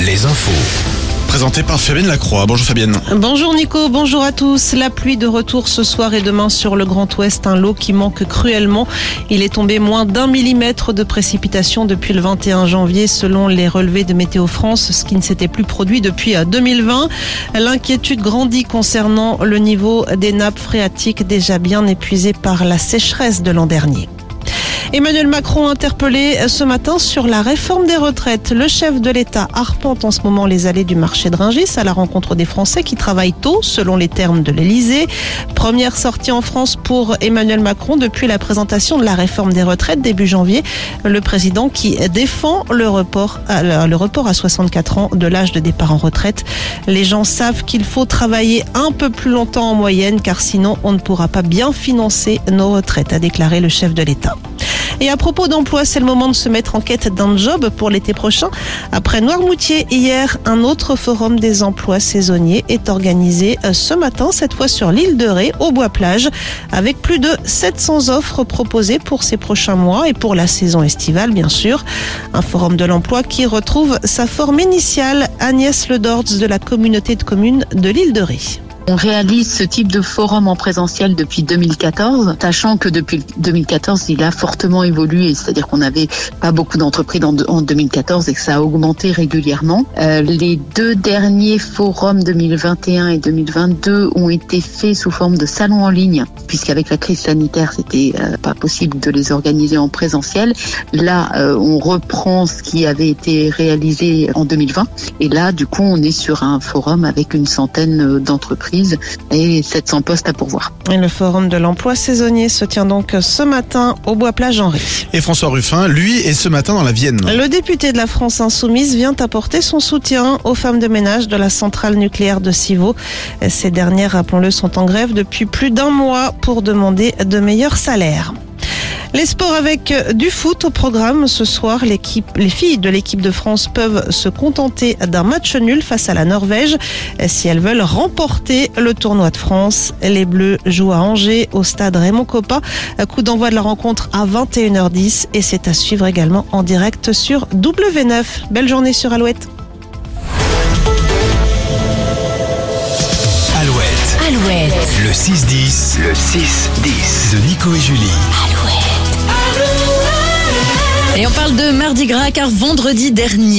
Les infos. Présenté par Fabienne Lacroix. Bonjour Fabienne. Bonjour Nico, bonjour à tous. La pluie de retour ce soir et demain sur le Grand Ouest, un lot qui manque cruellement. Il est tombé moins d'un millimètre de précipitation depuis le 21 janvier selon les relevés de Météo France, ce qui ne s'était plus produit depuis 2020. L'inquiétude grandit concernant le niveau des nappes phréatiques déjà bien épuisées par la sécheresse de l'an dernier. Emmanuel Macron interpellé ce matin sur la réforme des retraites. Le chef de l'État arpente en ce moment les allées du marché de Ringis à la rencontre des Français qui travaillent tôt, selon les termes de l'Élysée. Première sortie en France pour Emmanuel Macron depuis la présentation de la réforme des retraites début janvier. Le président qui défend le report, à, le report à 64 ans de l'âge de départ en retraite. Les gens savent qu'il faut travailler un peu plus longtemps en moyenne car sinon on ne pourra pas bien financer nos retraites, a déclaré le chef de l'État. Et à propos d'emploi, c'est le moment de se mettre en quête d'un job pour l'été prochain. Après Noirmoutier, hier, un autre forum des emplois saisonniers est organisé euh, ce matin, cette fois sur l'île de Ré, au Bois-Plage, avec plus de 700 offres proposées pour ces prochains mois et pour la saison estivale, bien sûr. Un forum de l'emploi qui retrouve sa forme initiale, Agnès Ledords de la communauté de communes de l'île de Ré. On réalise ce type de forum en présentiel depuis 2014, sachant que depuis 2014, il a fortement évolué, c'est-à-dire qu'on n'avait pas beaucoup d'entreprises en 2014 et que ça a augmenté régulièrement. Euh, les deux derniers forums 2021 et 2022 ont été faits sous forme de salons en ligne, puisqu'avec la crise sanitaire, c'était euh, pas possible de les organiser en présentiel. Là, euh, on reprend ce qui avait été réalisé en 2020, et là, du coup, on est sur un forum avec une centaine d'entreprises et 700 postes à pourvoir. Et le forum de l'emploi saisonnier se tient donc ce matin au Bois-Plage Henri. Et François Ruffin, lui, est ce matin dans la Vienne. Le député de la France Insoumise vient apporter son soutien aux femmes de ménage de la centrale nucléaire de Civaux. Ces dernières, rappelons-le, sont en grève depuis plus d'un mois pour demander de meilleurs salaires. Les sports avec du foot au programme ce soir. L'équipe, les filles de l'équipe de France peuvent se contenter d'un match nul face à la Norvège si elles veulent remporter le tournoi de France. Les Bleus jouent à Angers au stade Raymond Coppa. Coup d'envoi de la rencontre à 21h10 et c'est à suivre également en direct sur W9. Belle journée sur Alouette. Alouette. Alouette. Le 6-10. Le 6-10. De Nico et Julie. Et on de Mardi Gras car vendredi dernier,